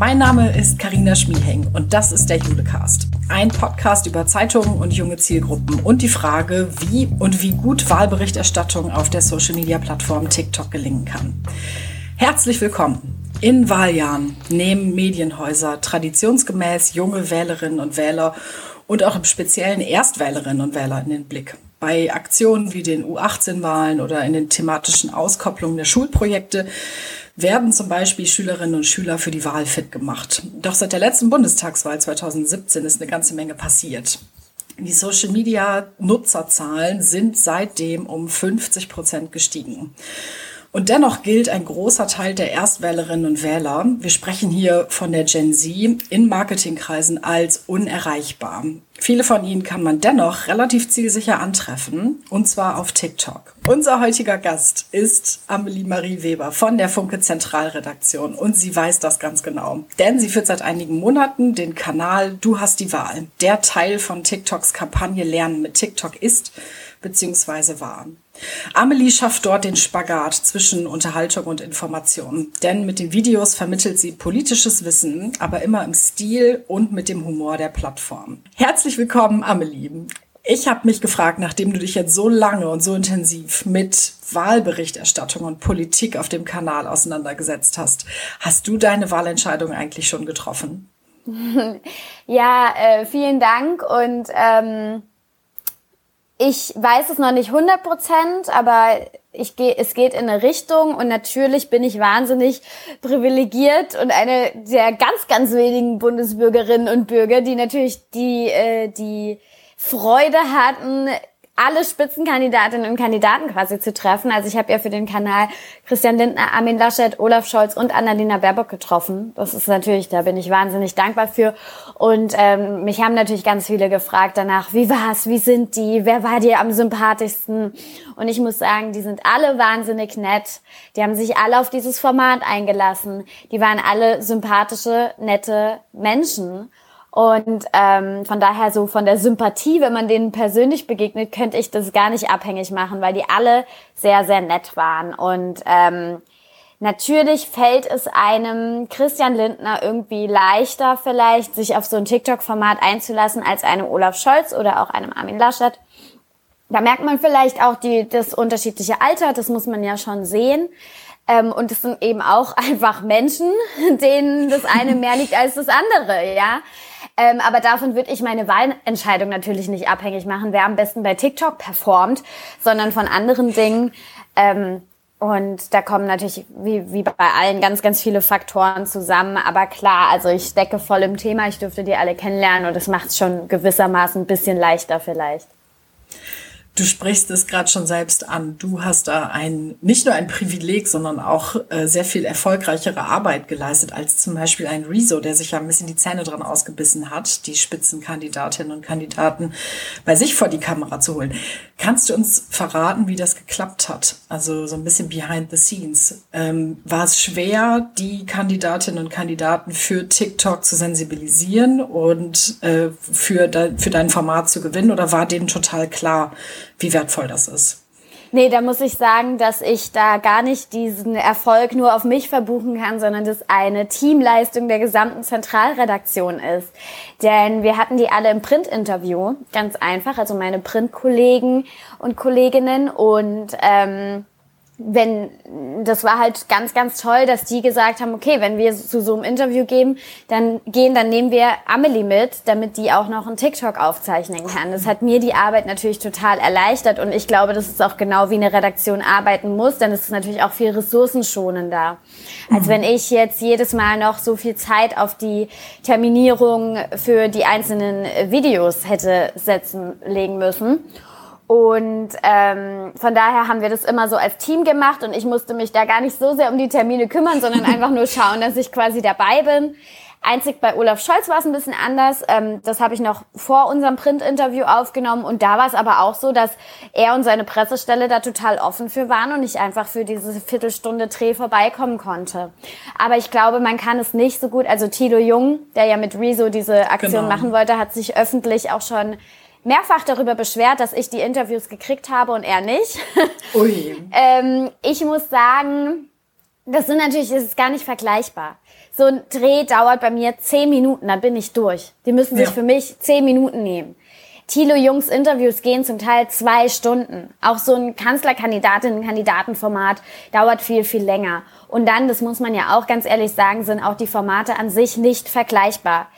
Mein Name ist Karina Schmieheng und das ist der Julecast. Ein Podcast über Zeitungen und junge Zielgruppen und die Frage, wie und wie gut Wahlberichterstattung auf der Social Media Plattform TikTok gelingen kann. Herzlich willkommen. In Wahljahren nehmen Medienhäuser traditionsgemäß junge Wählerinnen und Wähler und auch im speziellen Erstwählerinnen und Wähler in den Blick. Bei Aktionen wie den U18-Wahlen oder in den thematischen Auskopplungen der Schulprojekte werden zum Beispiel Schülerinnen und Schüler für die Wahl fit gemacht. Doch seit der letzten Bundestagswahl 2017 ist eine ganze Menge passiert. Die Social-Media-Nutzerzahlen sind seitdem um 50 Prozent gestiegen. Und dennoch gilt ein großer Teil der Erstwählerinnen und Wähler, wir sprechen hier von der Gen Z, in Marketingkreisen als unerreichbar. Viele von ihnen kann man dennoch relativ zielsicher antreffen, und zwar auf TikTok. Unser heutiger Gast ist Amelie Marie Weber von der Funke Zentralredaktion und sie weiß das ganz genau. Denn sie führt seit einigen Monaten den Kanal Du hast die Wahl, der Teil von TikToks Kampagne Lernen mit TikTok ist bzw. war. Amelie schafft dort den Spagat zwischen Unterhaltung und Information. Denn mit den Videos vermittelt sie politisches Wissen, aber immer im Stil und mit dem Humor der Plattform. Herzlich willkommen, Amelie. Ich habe mich gefragt, nachdem du dich jetzt so lange und so intensiv mit Wahlberichterstattung und Politik auf dem Kanal auseinandergesetzt hast, hast du deine Wahlentscheidung eigentlich schon getroffen? Ja, äh, vielen Dank und ähm ich weiß es noch nicht 100 Prozent, aber ich gehe, es geht in eine Richtung und natürlich bin ich wahnsinnig privilegiert und eine der ganz, ganz wenigen Bundesbürgerinnen und Bürger, die natürlich die, äh, die Freude hatten, alle Spitzenkandidatinnen und Kandidaten quasi zu treffen. Also ich habe ja für den Kanal Christian Lindner, Armin Laschet, Olaf Scholz und Annalena Baerbock getroffen. Das ist natürlich, da bin ich wahnsinnig dankbar für. Und ähm, mich haben natürlich ganz viele gefragt danach, wie war's, wie sind die, wer war dir am sympathischsten? Und ich muss sagen, die sind alle wahnsinnig nett. Die haben sich alle auf dieses Format eingelassen. Die waren alle sympathische, nette Menschen. Und ähm, von daher so von der Sympathie, wenn man denen persönlich begegnet, könnte ich das gar nicht abhängig machen, weil die alle sehr, sehr nett waren. Und ähm, natürlich fällt es einem Christian Lindner irgendwie leichter vielleicht, sich auf so ein TikTok-Format einzulassen, als einem Olaf Scholz oder auch einem Armin Laschet. Da merkt man vielleicht auch die, das unterschiedliche Alter, das muss man ja schon sehen. Ähm, und es sind eben auch einfach Menschen, denen das eine mehr liegt als das andere, ja. Ähm, aber davon würde ich meine Wahlentscheidung natürlich nicht abhängig machen, wer am besten bei TikTok performt, sondern von anderen Dingen. Ähm, und da kommen natürlich, wie, wie bei allen, ganz, ganz viele Faktoren zusammen. Aber klar, also ich stecke voll im Thema, ich dürfte die alle kennenlernen und das macht es schon gewissermaßen ein bisschen leichter vielleicht. Du sprichst es gerade schon selbst an. Du hast da ein, nicht nur ein Privileg, sondern auch äh, sehr viel erfolgreichere Arbeit geleistet als zum Beispiel ein Rezo, der sich ja ein bisschen die Zähne dran ausgebissen hat, die Spitzenkandidatinnen und Kandidaten bei sich vor die Kamera zu holen. Kannst du uns verraten, wie das geklappt hat? Also so ein bisschen behind the scenes. Ähm, war es schwer, die Kandidatinnen und Kandidaten für TikTok zu sensibilisieren und äh, für, de für dein Format zu gewinnen oder war denen total klar, wie wertvoll das ist. Nee, da muss ich sagen, dass ich da gar nicht diesen Erfolg nur auf mich verbuchen kann, sondern das eine Teamleistung der gesamten Zentralredaktion ist. Denn wir hatten die alle im Printinterview, ganz einfach, also meine Printkollegen und Kolleginnen und ähm, wenn das war halt ganz ganz toll, dass die gesagt haben, okay, wenn wir zu so einem Interview gehen, dann gehen, dann nehmen wir Amelie mit, damit die auch noch einen TikTok aufzeichnen kann. Das hat mir die Arbeit natürlich total erleichtert und ich glaube, das ist auch genau wie eine Redaktion arbeiten muss, denn es ist natürlich auch viel ressourcenschonender, als wenn ich jetzt jedes Mal noch so viel Zeit auf die Terminierung für die einzelnen Videos hätte setzen legen müssen. Und ähm, von daher haben wir das immer so als Team gemacht und ich musste mich da gar nicht so sehr um die Termine kümmern, sondern einfach nur schauen, dass ich quasi dabei bin. Einzig bei Olaf Scholz war es ein bisschen anders. Ähm, das habe ich noch vor unserem Print-Interview aufgenommen und da war es aber auch so, dass er und seine Pressestelle da total offen für waren und ich einfach für diese Viertelstunde Dreh vorbeikommen konnte. Aber ich glaube, man kann es nicht so gut. Also Tilo Jung, der ja mit Rezo diese Aktion genau. machen wollte, hat sich öffentlich auch schon mehrfach darüber beschwert, dass ich die Interviews gekriegt habe und er nicht. Ui. ähm, ich muss sagen, Das sind natürlich, das ist gar nicht vergleichbar. So ein Dreh dauert bei mir zehn Minuten, dann bin ich durch. Die müssen sich ja. für mich zehn Minuten nehmen. Thilo Jungs Interviews gehen zum Teil zwei Stunden. Auch so ein Kanzlerkandidatinnen-Kandidatenformat dauert viel, viel länger. Und dann, das muss man ja auch ganz ehrlich sagen, sind auch die Formate an sich nicht vergleichbar.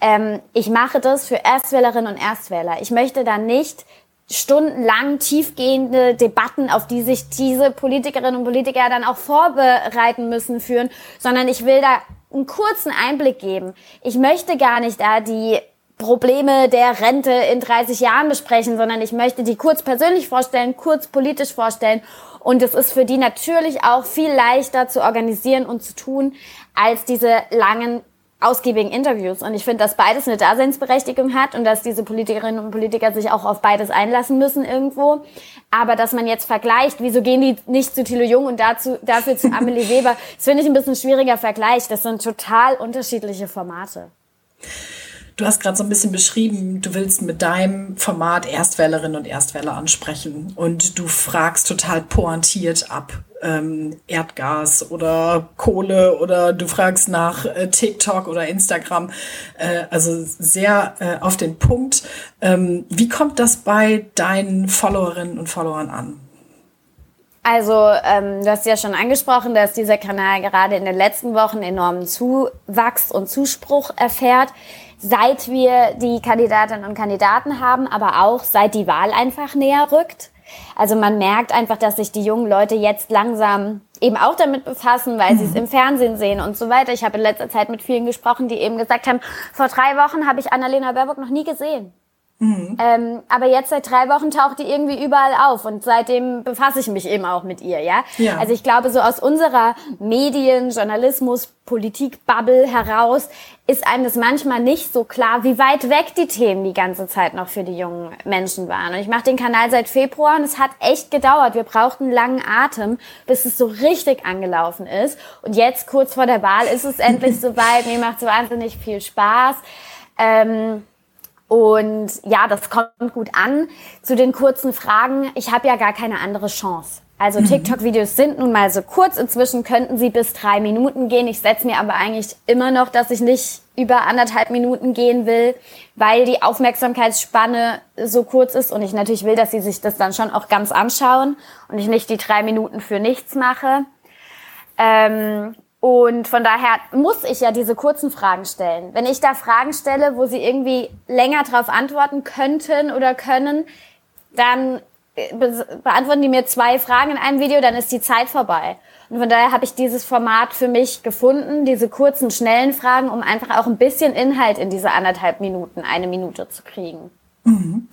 Ähm, ich mache das für Erstwählerinnen und Erstwähler. Ich möchte da nicht stundenlang tiefgehende Debatten, auf die sich diese Politikerinnen und Politiker dann auch vorbereiten müssen, führen, sondern ich will da einen kurzen Einblick geben. Ich möchte gar nicht da die Probleme der Rente in 30 Jahren besprechen, sondern ich möchte die kurz persönlich vorstellen, kurz politisch vorstellen. Und es ist für die natürlich auch viel leichter zu organisieren und zu tun als diese langen ausgiebigen Interviews. Und ich finde, dass beides eine Daseinsberechtigung hat und dass diese Politikerinnen und Politiker sich auch auf beides einlassen müssen irgendwo. Aber dass man jetzt vergleicht, wieso gehen die nicht zu Thilo Jung und dazu, dafür zu Amelie Weber, das finde ich ein bisschen schwieriger Vergleich. Das sind total unterschiedliche Formate. Du hast gerade so ein bisschen beschrieben, du willst mit deinem Format Erstwählerinnen und Erstwähler ansprechen und du fragst total pointiert ab. Ähm, Erdgas oder Kohle oder du fragst nach äh, TikTok oder Instagram. Äh, also sehr äh, auf den Punkt. Ähm, wie kommt das bei deinen Followerinnen und Followern an? Also, ähm, du hast ja schon angesprochen, dass dieser Kanal gerade in den letzten Wochen enormen Zuwachs und Zuspruch erfährt seit wir die Kandidatinnen und Kandidaten haben, aber auch seit die Wahl einfach näher rückt. Also man merkt einfach, dass sich die jungen Leute jetzt langsam eben auch damit befassen, weil mhm. sie es im Fernsehen sehen und so weiter. Ich habe in letzter Zeit mit vielen gesprochen, die eben gesagt haben, vor drei Wochen habe ich Annalena Baerbock noch nie gesehen. Mhm. Ähm, aber jetzt seit drei Wochen taucht die irgendwie überall auf und seitdem befasse ich mich eben auch mit ihr, ja? ja. Also ich glaube, so aus unserer Medien-, Journalismus-, Politik-Bubble heraus ist einem das manchmal nicht so klar, wie weit weg die Themen die ganze Zeit noch für die jungen Menschen waren. Und ich mache den Kanal seit Februar und es hat echt gedauert. Wir brauchten langen Atem, bis es so richtig angelaufen ist. Und jetzt, kurz vor der Wahl, ist es endlich soweit. Mir macht es wahnsinnig viel Spaß. Ähm, und ja, das kommt gut an. Zu den kurzen Fragen, ich habe ja gar keine andere Chance. Also mhm. TikTok-Videos sind nun mal so kurz. Inzwischen könnten sie bis drei Minuten gehen. Ich setze mir aber eigentlich immer noch, dass ich nicht über anderthalb Minuten gehen will, weil die Aufmerksamkeitsspanne so kurz ist und ich natürlich will, dass sie sich das dann schon auch ganz anschauen und ich nicht die drei Minuten für nichts mache. Ähm, und von daher muss ich ja diese kurzen Fragen stellen. Wenn ich da Fragen stelle, wo sie irgendwie länger darauf antworten könnten oder können, dann äh, beantworten die mir zwei Fragen in einem Video, dann ist die Zeit vorbei. Und von daher habe ich dieses Format für mich gefunden, diese kurzen, schnellen Fragen, um einfach auch ein bisschen Inhalt in diese anderthalb Minuten, eine Minute zu kriegen. Mhm.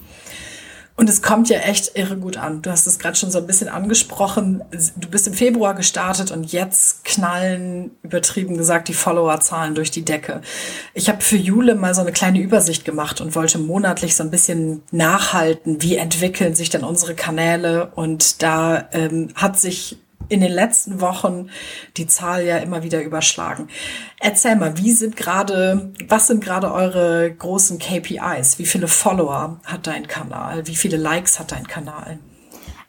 Und es kommt ja echt irre gut an. Du hast es gerade schon so ein bisschen angesprochen. Du bist im Februar gestartet und jetzt knallen, übertrieben gesagt, die Followerzahlen durch die Decke. Ich habe für Jule mal so eine kleine Übersicht gemacht und wollte monatlich so ein bisschen nachhalten, wie entwickeln sich denn unsere Kanäle. Und da ähm, hat sich in den letzten Wochen die Zahl ja immer wieder überschlagen. Erzähl mal, wie sind gerade, was sind gerade eure großen KPIs? Wie viele Follower hat dein Kanal? Wie viele Likes hat dein Kanal?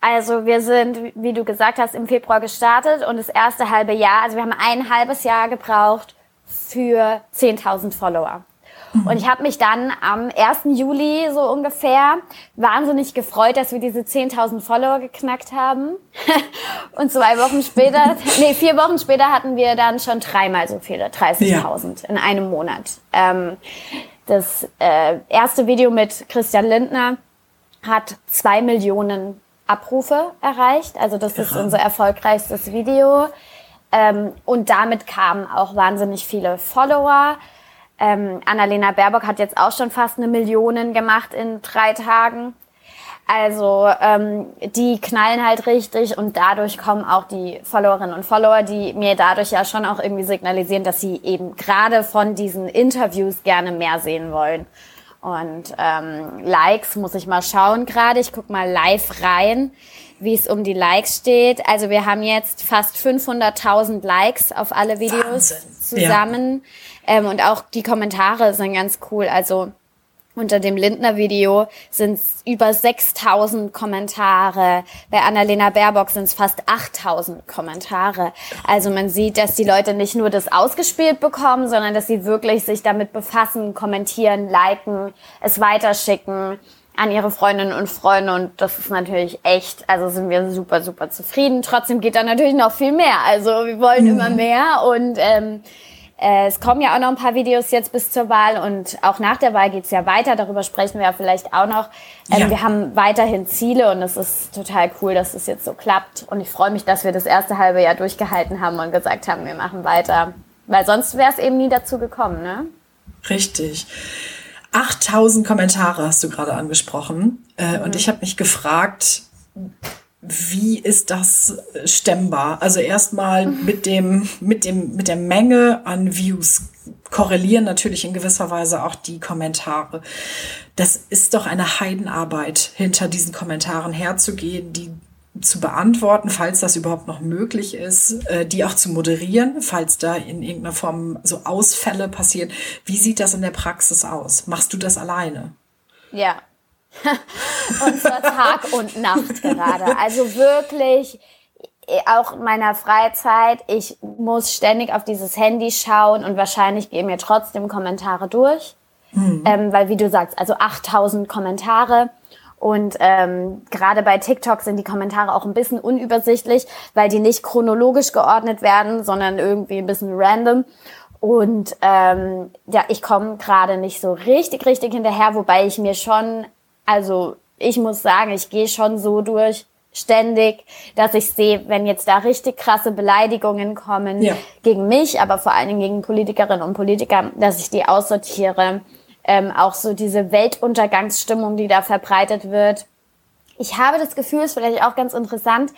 Also wir sind, wie du gesagt hast, im Februar gestartet und das erste halbe Jahr, also wir haben ein halbes Jahr gebraucht für 10.000 Follower. Und ich habe mich dann am 1. Juli so ungefähr wahnsinnig gefreut, dass wir diese 10.000 Follower geknackt haben. und zwei Wochen später, nee, vier Wochen später hatten wir dann schon dreimal so viele, 30.000 ja. in einem Monat. Ähm, das äh, erste Video mit Christian Lindner hat zwei Millionen Abrufe erreicht. Also das ist unser erfolgreichstes Video. Ähm, und damit kamen auch wahnsinnig viele Follower. Ähm, Annalena Baerbock hat jetzt auch schon fast eine Million gemacht in drei Tagen. Also ähm, die knallen halt richtig und dadurch kommen auch die Followerinnen und Follower, die mir dadurch ja schon auch irgendwie signalisieren, dass sie eben gerade von diesen Interviews gerne mehr sehen wollen. Und ähm, Likes muss ich mal schauen gerade. Ich guck mal live rein, wie es um die Likes steht. Also wir haben jetzt fast 500.000 Likes auf alle Videos Wahnsinn. zusammen. Ja. Ähm, und auch die Kommentare sind ganz cool. Also Unter dem Lindner-Video sind es über 6000 Kommentare. Bei Annalena Baerbock sind es fast 8000 Kommentare. Also man sieht, dass die Leute nicht nur das ausgespielt bekommen, sondern dass sie wirklich sich damit befassen, kommentieren, liken, es weiterschicken an ihre Freundinnen und Freunde und das ist natürlich echt, also sind wir super, super zufrieden. Trotzdem geht da natürlich noch viel mehr. Also wir wollen mhm. immer mehr und ähm, äh, es kommen ja auch noch ein paar Videos jetzt bis zur Wahl und auch nach der Wahl geht's ja weiter. Darüber sprechen wir ja vielleicht auch noch. Ähm, ja. Wir haben weiterhin Ziele und es ist total cool, dass es jetzt so klappt. Und ich freue mich, dass wir das erste halbe Jahr durchgehalten haben und gesagt haben, wir machen weiter. Weil sonst wäre es eben nie dazu gekommen, ne? Richtig. 8000 Kommentare hast du gerade angesprochen. Äh, mhm. Und ich habe mich gefragt, wie ist das stemmbar? Also erstmal mit dem, mit dem, mit der Menge an Views korrelieren natürlich in gewisser Weise auch die Kommentare. Das ist doch eine Heidenarbeit, hinter diesen Kommentaren herzugehen, die zu beantworten, falls das überhaupt noch möglich ist, äh, die auch zu moderieren, falls da in irgendeiner Form so Ausfälle passieren. Wie sieht das in der Praxis aus? Machst du das alleine? Ja, und zwar Tag und Nacht gerade. Also wirklich auch in meiner Freizeit, ich muss ständig auf dieses Handy schauen und wahrscheinlich gehen mir trotzdem Kommentare durch. Mhm. Ähm, weil wie du sagst, also 8000 Kommentare. Und ähm, gerade bei TikTok sind die Kommentare auch ein bisschen unübersichtlich, weil die nicht chronologisch geordnet werden, sondern irgendwie ein bisschen random. Und ähm, ja, ich komme gerade nicht so richtig, richtig hinterher, wobei ich mir schon also ich muss sagen, ich gehe schon so durch ständig, dass ich sehe, wenn jetzt da richtig krasse Beleidigungen kommen ja. gegen mich, aber vor allen Dingen gegen Politikerinnen und Politiker, dass ich die aussortiere. Ähm, auch so diese Weltuntergangsstimmung, die da verbreitet wird. Ich habe das Gefühl, ist vielleicht auch ganz interessant,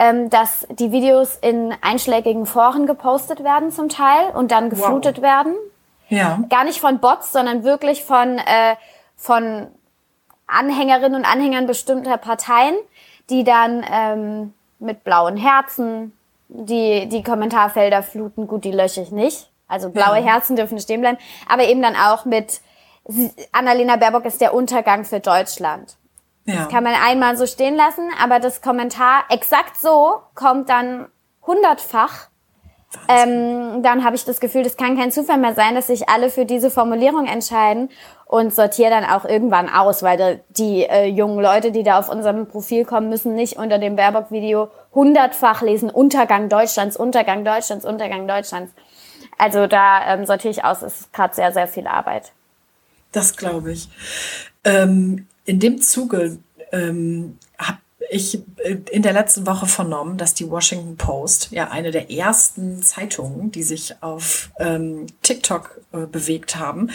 ähm, dass die Videos in einschlägigen Foren gepostet werden zum Teil und dann geflutet wow. werden. Ja. Gar nicht von Bots, sondern wirklich von, äh, von Anhängerinnen und Anhängern bestimmter Parteien, die dann ähm, mit blauen Herzen die, die Kommentarfelder fluten. Gut, die lösche ich nicht. Also blaue ja. Herzen dürfen stehen bleiben. Aber eben dann auch mit Annalena Baerbock ist der Untergang für Deutschland. Ja. Das kann man einmal so stehen lassen, aber das Kommentar exakt so kommt dann hundertfach ähm, dann habe ich das Gefühl, das kann kein Zufall mehr sein, dass sich alle für diese Formulierung entscheiden und sortiere dann auch irgendwann aus, weil die äh, jungen Leute, die da auf unserem Profil kommen, müssen nicht unter dem Baerbock-Video hundertfach lesen, Untergang Deutschlands, Untergang Deutschlands, Untergang Deutschlands. Also da ähm, sortiere ich aus, es ist gerade sehr, sehr viel Arbeit. Das glaube ich. Ähm, in dem Zuge ähm, ich äh, in der letzten Woche vernommen, dass die Washington Post, ja eine der ersten Zeitungen, die sich auf ähm, TikTok äh, bewegt haben,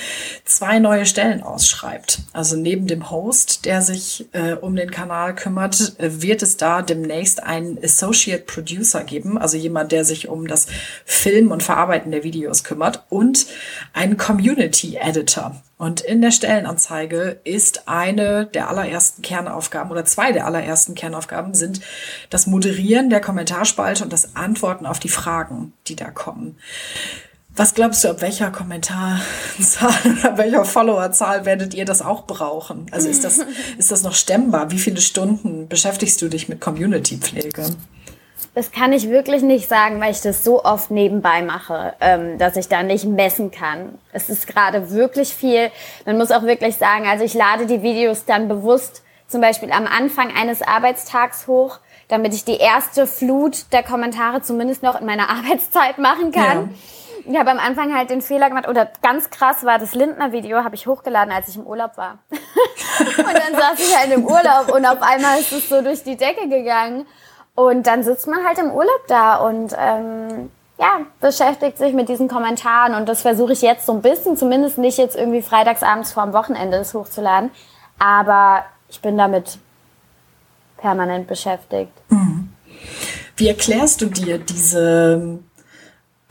zwei neue Stellen ausschreibt. Also neben dem Host, der sich äh, um den Kanal kümmert, äh, wird es da demnächst einen Associate Producer geben, also jemand, der sich um das Filmen und Verarbeiten der Videos kümmert und einen Community Editor. Und in der Stellenanzeige ist eine der allerersten Kernaufgaben oder zwei der allerersten Kernaufgaben sind das Moderieren der Kommentarspalte und das Antworten auf die Fragen, die da kommen. Was glaubst du, ab welcher Kommentarzahl oder welcher Followerzahl werdet ihr das auch brauchen? Also ist das, ist das noch stemmbar? Wie viele Stunden beschäftigst du dich mit Community-Pflege? Das kann ich wirklich nicht sagen, weil ich das so oft nebenbei mache, ähm, dass ich da nicht messen kann. Es ist gerade wirklich viel. Man muss auch wirklich sagen, also ich lade die Videos dann bewusst zum Beispiel am Anfang eines Arbeitstags hoch, damit ich die erste Flut der Kommentare zumindest noch in meiner Arbeitszeit machen kann. Ja. Ich habe am Anfang halt den Fehler gemacht, oder ganz krass war das Lindner-Video, habe ich hochgeladen, als ich im Urlaub war. und dann saß ich halt im Urlaub und auf einmal ist es so durch die Decke gegangen. Und dann sitzt man halt im Urlaub da und ähm, ja, beschäftigt sich mit diesen Kommentaren. Und das versuche ich jetzt so ein bisschen, zumindest nicht jetzt irgendwie freitagsabends vorm Wochenende das hochzuladen. Aber ich bin damit permanent beschäftigt. Mhm. Wie erklärst du dir diese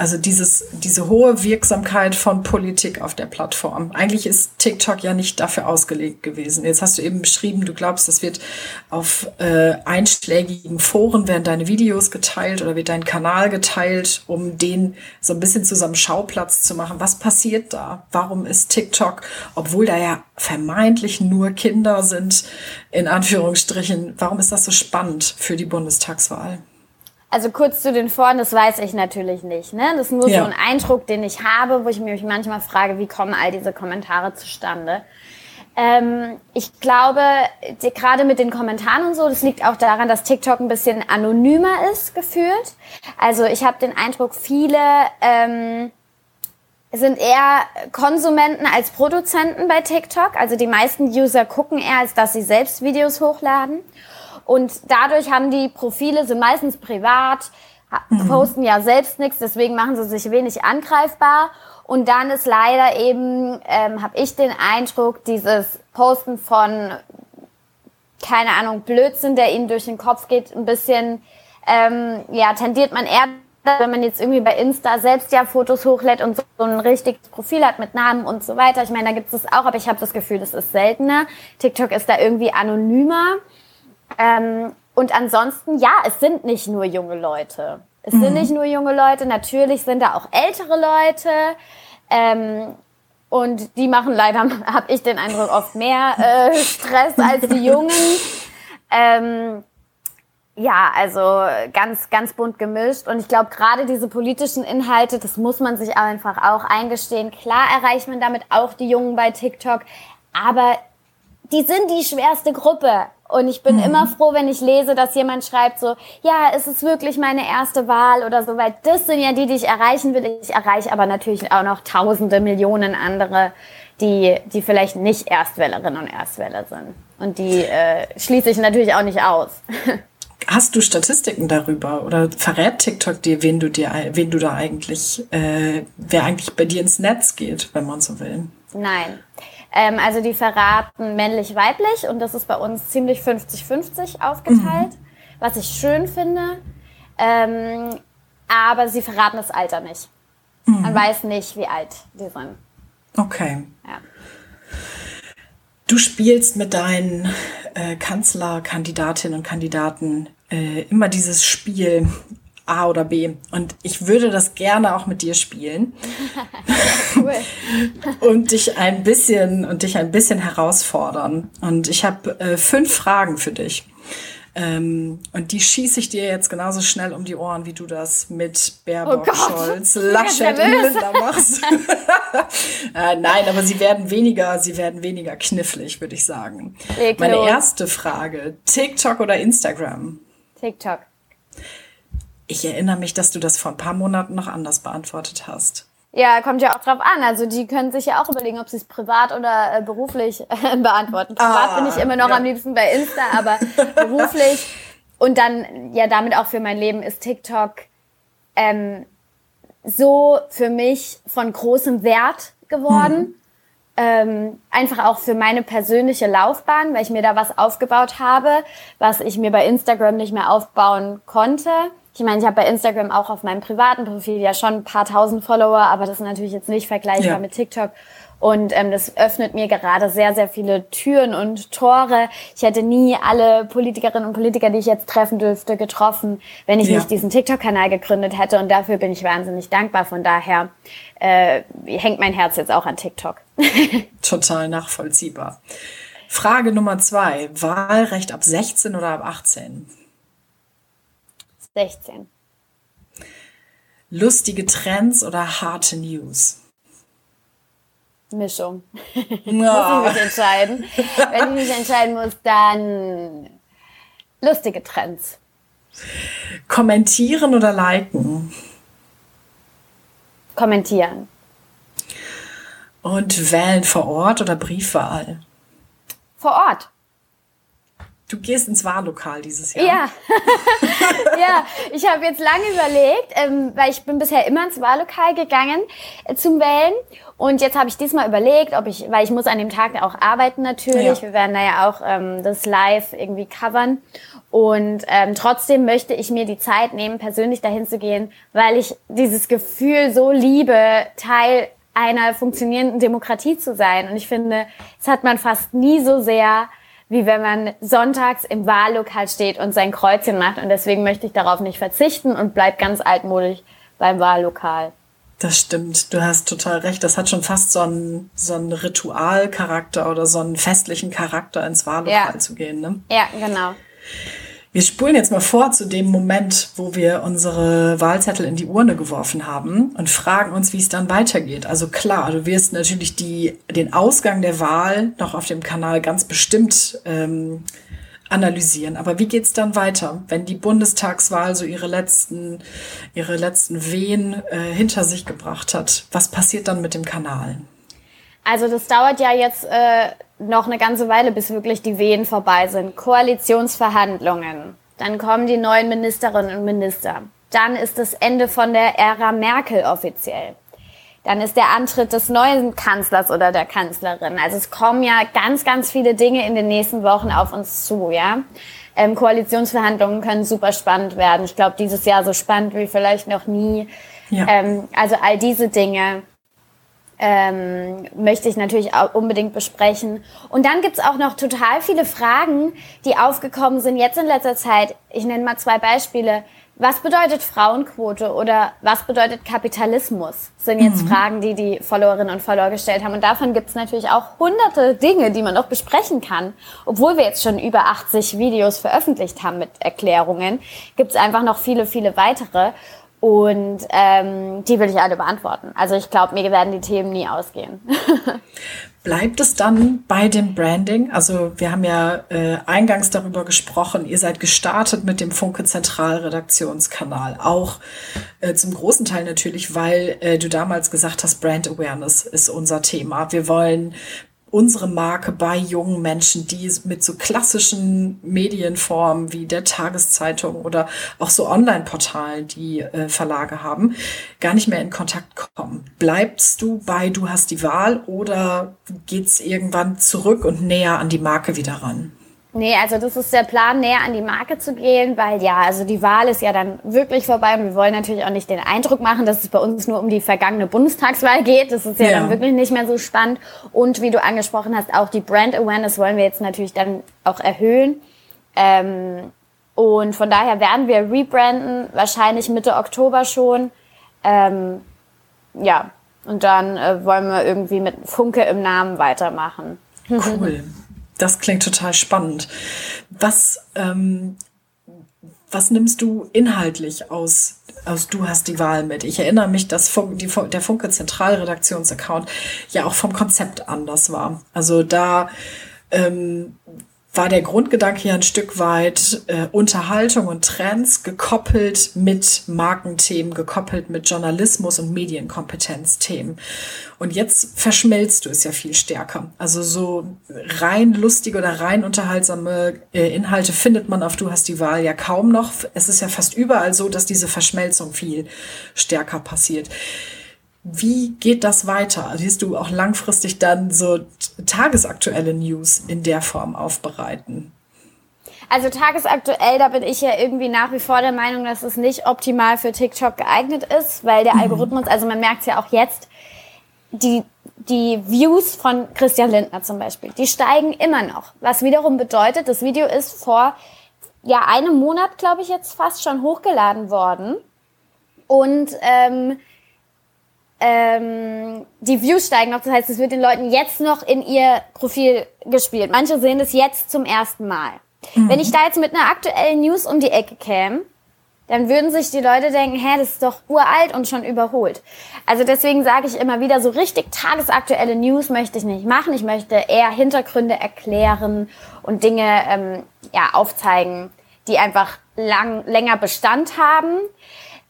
Also dieses, diese hohe Wirksamkeit von Politik auf der Plattform. Eigentlich ist TikTok ja nicht dafür ausgelegt gewesen. Jetzt hast du eben beschrieben, du glaubst, das wird auf äh, einschlägigen Foren werden deine Videos geteilt oder wird dein Kanal geteilt, um den so ein bisschen zu so einem Schauplatz zu machen. Was passiert da? Warum ist TikTok, obwohl da ja vermeintlich nur Kinder sind, in Anführungsstrichen, warum ist das so spannend für die Bundestagswahl? Also kurz zu den Foren, das weiß ich natürlich nicht. Ne? Das ist nur ja. so ein Eindruck, den ich habe, wo ich mich manchmal frage, wie kommen all diese Kommentare zustande. Ähm, ich glaube, die, gerade mit den Kommentaren und so, das liegt auch daran, dass TikTok ein bisschen anonymer ist gefühlt. Also ich habe den Eindruck, viele ähm, sind eher Konsumenten als Produzenten bei TikTok. Also die meisten User gucken eher, als dass sie selbst Videos hochladen. Und dadurch haben die Profile, sind meistens privat, mhm. posten ja selbst nichts, deswegen machen sie sich wenig angreifbar. Und dann ist leider eben, ähm, habe ich den Eindruck, dieses Posten von, keine Ahnung, Blödsinn, der ihnen durch den Kopf geht, ein bisschen, ähm, ja, tendiert man eher wenn man jetzt irgendwie bei Insta selbst ja Fotos hochlädt und so, ein richtiges Profil hat mit Namen und so weiter. Ich meine, da gibt es auch, aber ich habe das Gefühl, das ist seltener. TikTok ist da irgendwie anonymer. Ähm, und ansonsten, ja, es sind nicht nur junge Leute. Es mhm. sind nicht nur junge Leute, natürlich sind da auch ältere Leute. Ähm, und die machen leider, habe ich den Eindruck, oft mehr äh, Stress als die Jungen. Ähm, ja, also ganz, ganz bunt gemischt. Und ich glaube, gerade diese politischen Inhalte, das muss man sich einfach auch eingestehen. Klar erreicht man damit auch die Jungen bei TikTok, aber die sind die schwerste Gruppe. Und ich bin mhm. immer froh, wenn ich lese, dass jemand schreibt so, ja, es ist wirklich meine erste Wahl oder so, weil das sind ja die, die ich erreichen will. Ich erreiche aber natürlich auch noch tausende, Millionen andere, die, die vielleicht nicht Erstwählerinnen und Erstwähler sind. Und die äh, schließe ich natürlich auch nicht aus. Hast du Statistiken darüber oder verrät TikTok dir, wen du dir, wen du da eigentlich, äh, wer eigentlich bei dir ins Netz geht, wenn man so will? Nein. Ähm, also die verraten männlich-weiblich und das ist bei uns ziemlich 50-50 aufgeteilt, mhm. was ich schön finde. Ähm, aber sie verraten das Alter nicht. Mhm. Man weiß nicht, wie alt die sind. Okay. Ja. Du spielst mit deinen äh, Kanzlerkandidatinnen und Kandidaten äh, immer dieses Spiel A oder B. Und ich würde das gerne auch mit dir spielen. und dich ein bisschen und dich ein bisschen herausfordern. Und ich habe äh, fünf Fragen für dich. Ähm, und die schieße ich dir jetzt genauso schnell um die Ohren, wie du das mit Baerbock, oh Scholz, Laschet und Lindner machst. äh, nein, aber sie werden weniger, sie werden weniger knifflig, würde ich sagen. Leg Meine erste Frage: TikTok oder Instagram? TikTok. Ich erinnere mich, dass du das vor ein paar Monaten noch anders beantwortet hast. Ja, kommt ja auch drauf an. Also die können sich ja auch überlegen, ob sie es privat oder äh, beruflich äh, beantworten. Privat ah, bin ich immer noch ja. am liebsten bei Insta, aber beruflich und dann ja damit auch für mein Leben ist TikTok ähm, so für mich von großem Wert geworden. Mhm. Ähm, einfach auch für meine persönliche Laufbahn, weil ich mir da was aufgebaut habe, was ich mir bei Instagram nicht mehr aufbauen konnte. Ich meine, ich habe bei Instagram auch auf meinem privaten Profil ja schon ein paar tausend Follower, aber das ist natürlich jetzt nicht vergleichbar ja. mit TikTok. Und ähm, das öffnet mir gerade sehr, sehr viele Türen und Tore. Ich hätte nie alle Politikerinnen und Politiker, die ich jetzt treffen dürfte, getroffen, wenn ich ja. nicht diesen TikTok-Kanal gegründet hätte. Und dafür bin ich wahnsinnig dankbar. Von daher äh, hängt mein Herz jetzt auch an TikTok. Total nachvollziehbar. Frage Nummer zwei. Wahlrecht ab 16 oder ab 18? 16. Lustige Trends oder harte News? Mischung. No. muss ich mich entscheiden. Wenn ich mich entscheiden muss, dann lustige Trends. Kommentieren oder liken? Kommentieren. Und wählen vor Ort oder Briefwahl? Vor Ort. Du gehst ins Wahllokal dieses Jahr. Ja, ja. Ich habe jetzt lange überlegt, ähm, weil ich bin bisher immer ins Wahllokal gegangen äh, zum Wählen. Und jetzt habe ich diesmal überlegt, ob ich, weil ich muss an dem Tag auch arbeiten natürlich. Ja. Wir werden da ja auch ähm, das live irgendwie covern. Und ähm, trotzdem möchte ich mir die Zeit nehmen, persönlich dahin zu gehen, weil ich dieses Gefühl so liebe, Teil einer funktionierenden Demokratie zu sein. Und ich finde, es hat man fast nie so sehr wie wenn man sonntags im Wahllokal steht und sein Kreuzchen macht. Und deswegen möchte ich darauf nicht verzichten und bleib ganz altmodisch beim Wahllokal. Das stimmt, du hast total recht. Das hat schon fast so einen, so einen Ritualcharakter oder so einen festlichen Charakter, ins Wahllokal ja. zu gehen. Ne? Ja, genau. Wir spulen jetzt mal vor zu dem Moment, wo wir unsere Wahlzettel in die Urne geworfen haben und fragen uns, wie es dann weitergeht. Also klar, du wirst natürlich die, den Ausgang der Wahl noch auf dem Kanal ganz bestimmt ähm, analysieren. Aber wie geht's dann weiter, wenn die Bundestagswahl so ihre letzten, ihre letzten Wehen äh, hinter sich gebracht hat? Was passiert dann mit dem Kanal? Also das dauert ja jetzt äh, noch eine ganze Weile, bis wirklich die Wehen vorbei sind. Koalitionsverhandlungen. Dann kommen die neuen Ministerinnen und Minister. Dann ist das Ende von der Ära Merkel offiziell. Dann ist der Antritt des neuen Kanzlers oder der Kanzlerin. Also es kommen ja ganz, ganz viele Dinge in den nächsten Wochen auf uns zu, ja. Ähm, Koalitionsverhandlungen können super spannend werden. Ich glaube, dieses Jahr so spannend wie vielleicht noch nie. Ja. Ähm, also all diese Dinge ähm, möchte ich natürlich auch unbedingt besprechen. Und dann gibt's auch noch total viele Fragen, die aufgekommen sind jetzt in letzter Zeit. Ich nenne mal zwei Beispiele. Was bedeutet Frauenquote oder was bedeutet Kapitalismus? Sind jetzt mhm. Fragen, die die Followerinnen und Follower gestellt haben. Und davon gibt's natürlich auch hunderte Dinge, die man noch besprechen kann. Obwohl wir jetzt schon über 80 Videos veröffentlicht haben mit Erklärungen, gibt's einfach noch viele, viele weitere. Und ähm, die will ich alle beantworten. Also ich glaube, mir werden die Themen nie ausgehen. Bleibt es dann bei dem Branding? Also wir haben ja äh, eingangs darüber gesprochen, ihr seid gestartet mit dem Funke Zentralredaktionskanal. Auch äh, zum großen Teil natürlich, weil äh, du damals gesagt hast, Brand Awareness ist unser Thema. Wir wollen unsere Marke bei jungen Menschen, die mit so klassischen Medienformen wie der Tageszeitung oder auch so Online-Portalen, die äh, Verlage haben, gar nicht mehr in Kontakt kommen. Bleibst du bei Du hast die Wahl oder geht's irgendwann zurück und näher an die Marke wieder ran? Nee, also das ist der Plan, näher an die Marke zu gehen, weil ja, also die Wahl ist ja dann wirklich vorbei und wir wollen natürlich auch nicht den Eindruck machen, dass es bei uns nur um die vergangene Bundestagswahl geht. Das ist ja, ja. dann wirklich nicht mehr so spannend. Und wie du angesprochen hast, auch die Brand Awareness wollen wir jetzt natürlich dann auch erhöhen. Ähm, und von daher werden wir rebranden, wahrscheinlich Mitte Oktober schon. Ähm, ja, und dann äh, wollen wir irgendwie mit Funke im Namen weitermachen. Cool. Das klingt total spannend. Was, ähm, was nimmst du inhaltlich aus, aus Du hast die Wahl mit? Ich erinnere mich, dass Funk, die, der Funke Zentralredaktionsaccount ja auch vom Konzept anders war. Also da ähm, war der Grundgedanke ja ein Stück weit äh, Unterhaltung und Trends gekoppelt mit Markenthemen, gekoppelt mit Journalismus und Medienkompetenzthemen. Und jetzt verschmelzt du es ja viel stärker. Also so rein lustige oder rein unterhaltsame äh, Inhalte findet man auf Du hast die Wahl ja kaum noch. Es ist ja fast überall so, dass diese Verschmelzung viel stärker passiert. Wie geht das weiter? Wirst du auch langfristig dann so tagesaktuelle News in der Form aufbereiten? Also tagesaktuell, da bin ich ja irgendwie nach wie vor der Meinung, dass es nicht optimal für TikTok geeignet ist, weil der mhm. Algorithmus, also man merkt es ja auch jetzt, die, die Views von Christian Lindner zum Beispiel, die steigen immer noch. Was wiederum bedeutet, das Video ist vor ja einem Monat, glaube ich, jetzt fast schon hochgeladen worden. Und ähm, ähm, die Views steigen noch. Das heißt, es wird den Leuten jetzt noch in ihr Profil gespielt. Manche sehen das jetzt zum ersten Mal. Mhm. Wenn ich da jetzt mit einer aktuellen News um die Ecke käme, dann würden sich die Leute denken, hä, das ist doch uralt und schon überholt. Also deswegen sage ich immer wieder, so richtig tagesaktuelle News möchte ich nicht machen. Ich möchte eher Hintergründe erklären und Dinge ähm, ja, aufzeigen, die einfach lang, länger Bestand haben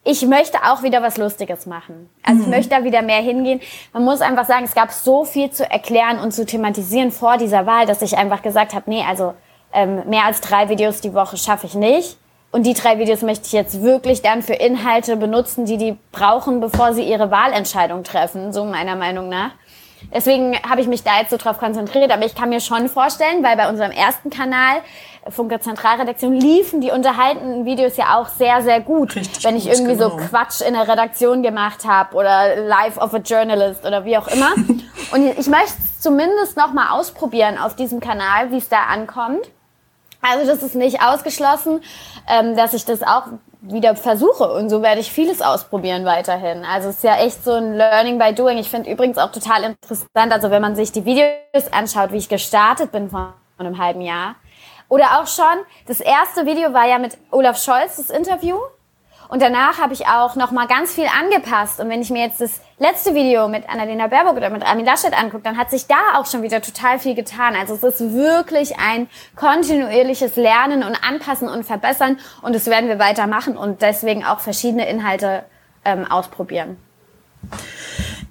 ich möchte auch wieder was Lustiges machen. Also mhm. ich möchte da wieder mehr hingehen. Man muss einfach sagen, es gab so viel zu erklären und zu thematisieren vor dieser Wahl, dass ich einfach gesagt habe, nee, also ähm, mehr als drei Videos die Woche schaffe ich nicht. Und die drei Videos möchte ich jetzt wirklich dann für Inhalte benutzen, die die brauchen, bevor sie ihre Wahlentscheidung treffen, so meiner Meinung nach. Deswegen habe ich mich da jetzt so drauf konzentriert. Aber ich kann mir schon vorstellen, weil bei unserem ersten Kanal, Funke Zentralredaktion, liefen die unterhaltenden Videos ja auch sehr, sehr gut. Richtig wenn ich gut, irgendwie genau. so Quatsch in der Redaktion gemacht habe oder Life of a Journalist oder wie auch immer. Und ich möchte es zumindest noch mal ausprobieren auf diesem Kanal, wie es da ankommt. Also das ist nicht ausgeschlossen, ähm, dass ich das auch wieder versuche und so werde ich vieles ausprobieren weiterhin. Also es ist ja echt so ein Learning by Doing. Ich finde übrigens auch total interessant, also wenn man sich die Videos anschaut, wie ich gestartet bin vor einem halben Jahr. Oder auch schon, das erste Video war ja mit Olaf Scholz, das Interview. Und danach habe ich auch noch mal ganz viel angepasst. Und wenn ich mir jetzt das letzte Video mit Annalena Baerbock oder mit Armin Laschet angucke, dann hat sich da auch schon wieder total viel getan. Also es ist wirklich ein kontinuierliches Lernen und Anpassen und Verbessern. Und das werden wir weitermachen und deswegen auch verschiedene Inhalte ähm, ausprobieren.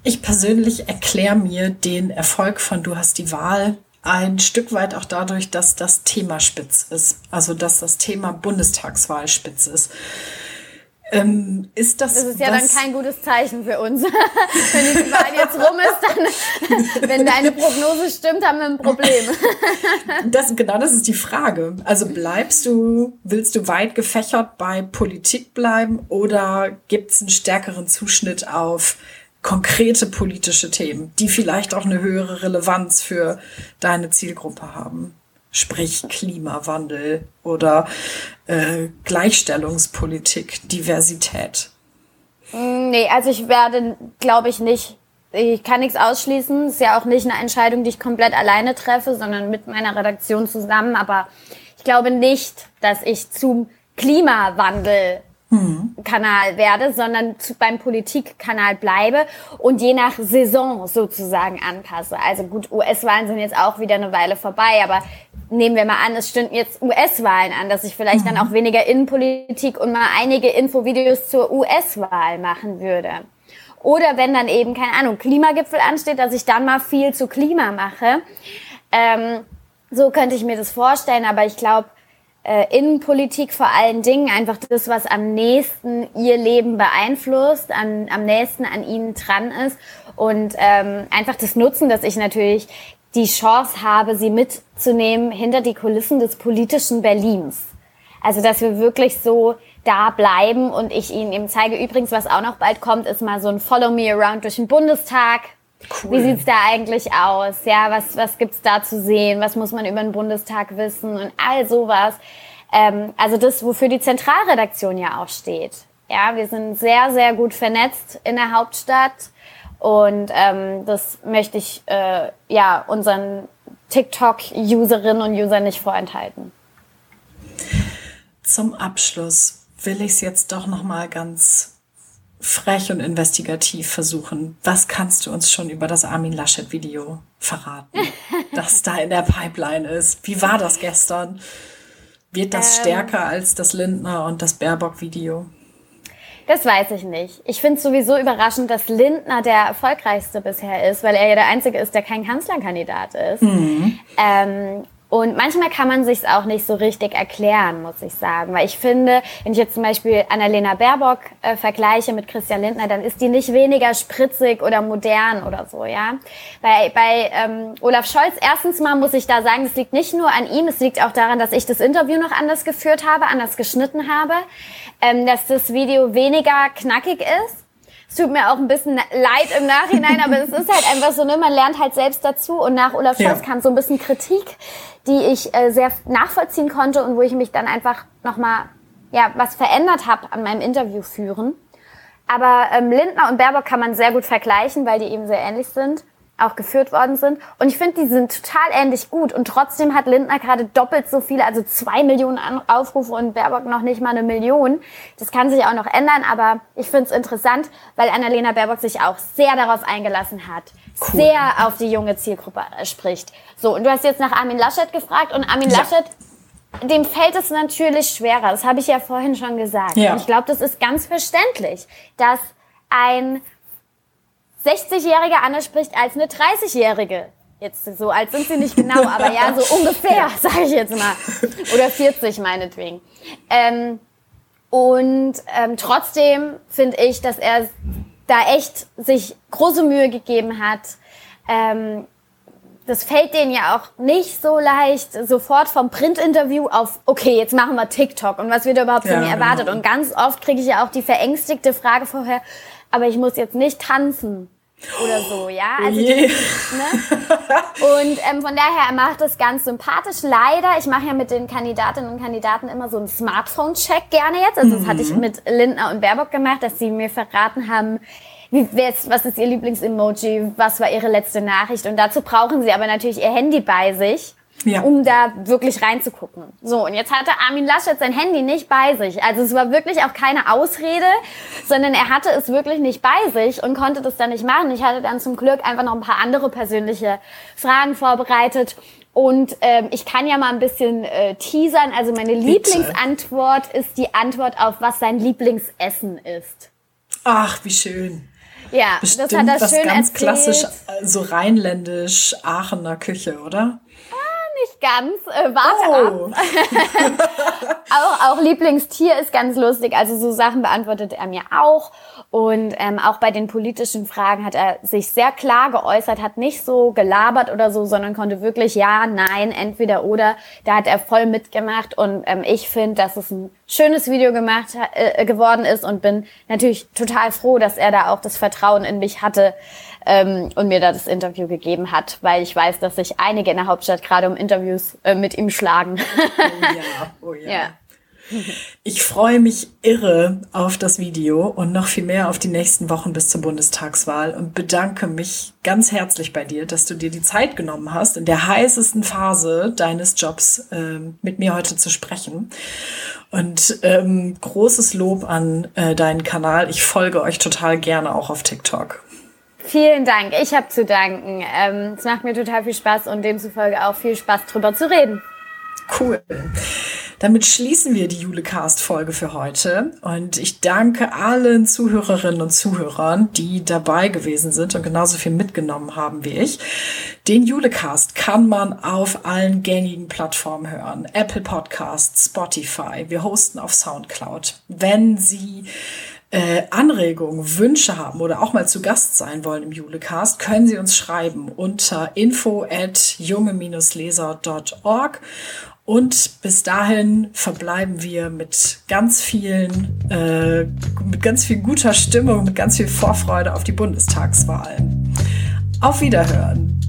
Ich persönlich erkläre mir den Erfolg von Du hast die Wahl ein Stück weit auch dadurch, dass das Thema spitz ist. Also dass das Thema Bundestagswahl spitz ist. Ähm, ist das, das ist ja dann kein gutes Zeichen für uns. wenn die Wahl jetzt rum ist, dann, wenn deine Prognose stimmt, haben wir ein Problem. das, genau das ist die Frage. Also bleibst du, willst du weit gefächert bei Politik bleiben oder gibt es einen stärkeren Zuschnitt auf konkrete politische Themen, die vielleicht auch eine höhere Relevanz für deine Zielgruppe haben? Sprich Klimawandel oder äh, Gleichstellungspolitik, Diversität? Mm, nee, also ich werde, glaube ich, nicht. Ich kann nichts ausschließen. Ist ja auch nicht eine Entscheidung, die ich komplett alleine treffe, sondern mit meiner Redaktion zusammen. Aber ich glaube nicht, dass ich zum Klimawandel Kanal werde, sondern zu, beim Politikkanal bleibe und je nach Saison sozusagen anpasse. Also gut, US-Wahlen sind jetzt auch wieder eine Weile vorbei, aber nehmen wir mal an, es stünden jetzt US-Wahlen an, dass ich vielleicht mhm. dann auch weniger Innenpolitik und mal einige Infovideos zur US-Wahl machen würde. Oder wenn dann eben, keine Ahnung, Klimagipfel ansteht, dass ich dann mal viel zu Klima mache. Ähm, so könnte ich mir das vorstellen, aber ich glaube, äh, Innenpolitik vor allen Dingen, einfach das, was am nächsten ihr Leben beeinflusst, am, am nächsten an ihnen dran ist und ähm, einfach das Nutzen, dass ich natürlich die Chance habe, sie mitzunehmen hinter die Kulissen des politischen Berlins. Also, dass wir wirklich so da bleiben und ich ihnen eben zeige. Übrigens, was auch noch bald kommt, ist mal so ein Follow Me Around durch den Bundestag. Cool. Wie sieht's da eigentlich aus? Ja, was, was gibt's da zu sehen? Was muss man über den Bundestag wissen? Und all sowas. Ähm, also das, wofür die Zentralredaktion ja auch steht. Ja, wir sind sehr, sehr gut vernetzt in der Hauptstadt. Und ähm, das möchte ich äh, ja unseren TikTok-Userinnen und Usern nicht vorenthalten. Zum Abschluss will ich es jetzt doch noch mal ganz frech und investigativ versuchen. Was kannst du uns schon über das Armin Laschet Video verraten, das da in der Pipeline ist? Wie war das gestern? Wird das ähm, stärker als das Lindner und das Baerbock Video? Das weiß ich nicht. Ich finde es sowieso überraschend, dass Lindner der erfolgreichste bisher ist, weil er ja der Einzige ist, der kein Kanzlerkandidat ist. Mhm. Ähm, und manchmal kann man sich auch nicht so richtig erklären, muss ich sagen. Weil ich finde, wenn ich jetzt zum Beispiel Annalena Baerbock äh, vergleiche mit Christian Lindner, dann ist die nicht weniger spritzig oder modern oder so, ja. Bei, bei ähm, Olaf Scholz, erstens mal muss ich da sagen, es liegt nicht nur an ihm, es liegt auch daran, dass ich das Interview noch anders geführt habe, anders geschnitten habe, ähm, dass das Video weniger knackig ist es tut mir auch ein bisschen leid im Nachhinein, aber es ist halt einfach so, ne, man lernt halt selbst dazu. Und nach Olaf Scholz ja. kam so ein bisschen Kritik, die ich äh, sehr nachvollziehen konnte und wo ich mich dann einfach nochmal, ja, was verändert habe an meinem Interview führen. Aber ähm, Lindner und Baerbock kann man sehr gut vergleichen, weil die eben sehr ähnlich sind auch geführt worden sind. Und ich finde, die sind total ähnlich gut. Und trotzdem hat Lindner gerade doppelt so viele, also zwei Millionen Aufrufe und Baerbock noch nicht mal eine Million. Das kann sich auch noch ändern, aber ich finde es interessant, weil Annalena Baerbock sich auch sehr darauf eingelassen hat. Cool. Sehr auf die junge Zielgruppe äh, spricht. So, und du hast jetzt nach Armin Laschet gefragt und Armin ja. Laschet dem fällt es natürlich schwerer. Das habe ich ja vorhin schon gesagt. Ja. Und ich glaube, das ist ganz verständlich, dass ein 60-jährige Anne spricht als eine 30-jährige. Jetzt so alt sind sie nicht genau, aber ja, so ungefähr, sage ich jetzt mal. Oder 40 meinetwegen. Ähm, und ähm, trotzdem finde ich, dass er da echt sich große Mühe gegeben hat. Ähm, das fällt denen ja auch nicht so leicht, sofort vom Printinterview auf, okay, jetzt machen wir TikTok und was wird überhaupt von ja, mir erwartet. Genau. Und ganz oft kriege ich ja auch die verängstigte Frage vorher, aber ich muss jetzt nicht tanzen oder so, ja. Oh also, die, ne? Und ähm, von daher, er macht es ganz sympathisch. Leider, ich mache ja mit den Kandidatinnen und Kandidaten immer so einen Smartphone-Check gerne jetzt. Also das hatte ich mhm. mit Lindner und Baerbock gemacht, dass sie mir verraten haben, wie, was ist ihr Lieblingsemoji, was war ihre letzte Nachricht. Und dazu brauchen sie aber natürlich ihr Handy bei sich ja. um da wirklich reinzugucken. So, und jetzt hatte Armin Laschet sein Handy nicht bei sich. Also es war wirklich auch keine Ausrede, sondern er hatte es wirklich nicht bei sich und konnte das dann nicht machen. Ich hatte dann zum Glück einfach noch ein paar andere persönliche Fragen vorbereitet. Und ähm, ich kann ja mal ein bisschen äh, teasern. Also meine Bitte. Lieblingsantwort ist die Antwort auf, was sein Lieblingsessen ist. Ach, wie schön. Ja, Bestimmt das hat er was schön ganz erzählt. klassisch, so rheinländisch Aachener Küche, oder? Nicht ganz. Äh, warte oh. ab. auch, auch Lieblingstier ist ganz lustig. Also so Sachen beantwortet er mir auch. Und ähm, auch bei den politischen Fragen hat er sich sehr klar geäußert, hat nicht so gelabert oder so, sondern konnte wirklich ja, nein, entweder oder. Da hat er voll mitgemacht. Und ähm, ich finde, dass es ein schönes Video gemacht äh, geworden ist und bin natürlich total froh, dass er da auch das Vertrauen in mich hatte ähm, und mir da das Interview gegeben hat, weil ich weiß, dass sich einige in der Hauptstadt gerade um Interviews äh, mit ihm schlagen. oh ja, oh ja. ja. Ich freue mich irre auf das Video und noch viel mehr auf die nächsten Wochen bis zur Bundestagswahl und bedanke mich ganz herzlich bei dir, dass du dir die Zeit genommen hast, in der heißesten Phase deines Jobs äh, mit mir heute zu sprechen. Und ähm, großes Lob an äh, deinen Kanal. Ich folge euch total gerne auch auf TikTok. Vielen Dank. Ich habe zu danken. Ähm, es macht mir total viel Spaß und demzufolge auch viel Spaß drüber zu reden. Cool. Damit schließen wir die Julecast-Folge für heute. Und ich danke allen Zuhörerinnen und Zuhörern, die dabei gewesen sind und genauso viel mitgenommen haben wie ich. Den Julecast kann man auf allen gängigen Plattformen hören. Apple Podcasts, Spotify. Wir hosten auf Soundcloud. Wenn Sie äh, Anregungen, Wünsche haben oder auch mal zu Gast sein wollen im Julecast, können Sie uns schreiben unter info at junge-leser.org. Und bis dahin verbleiben wir mit ganz vielen, äh, mit ganz viel guter Stimmung, mit ganz viel Vorfreude auf die Bundestagswahlen. Auf Wiederhören!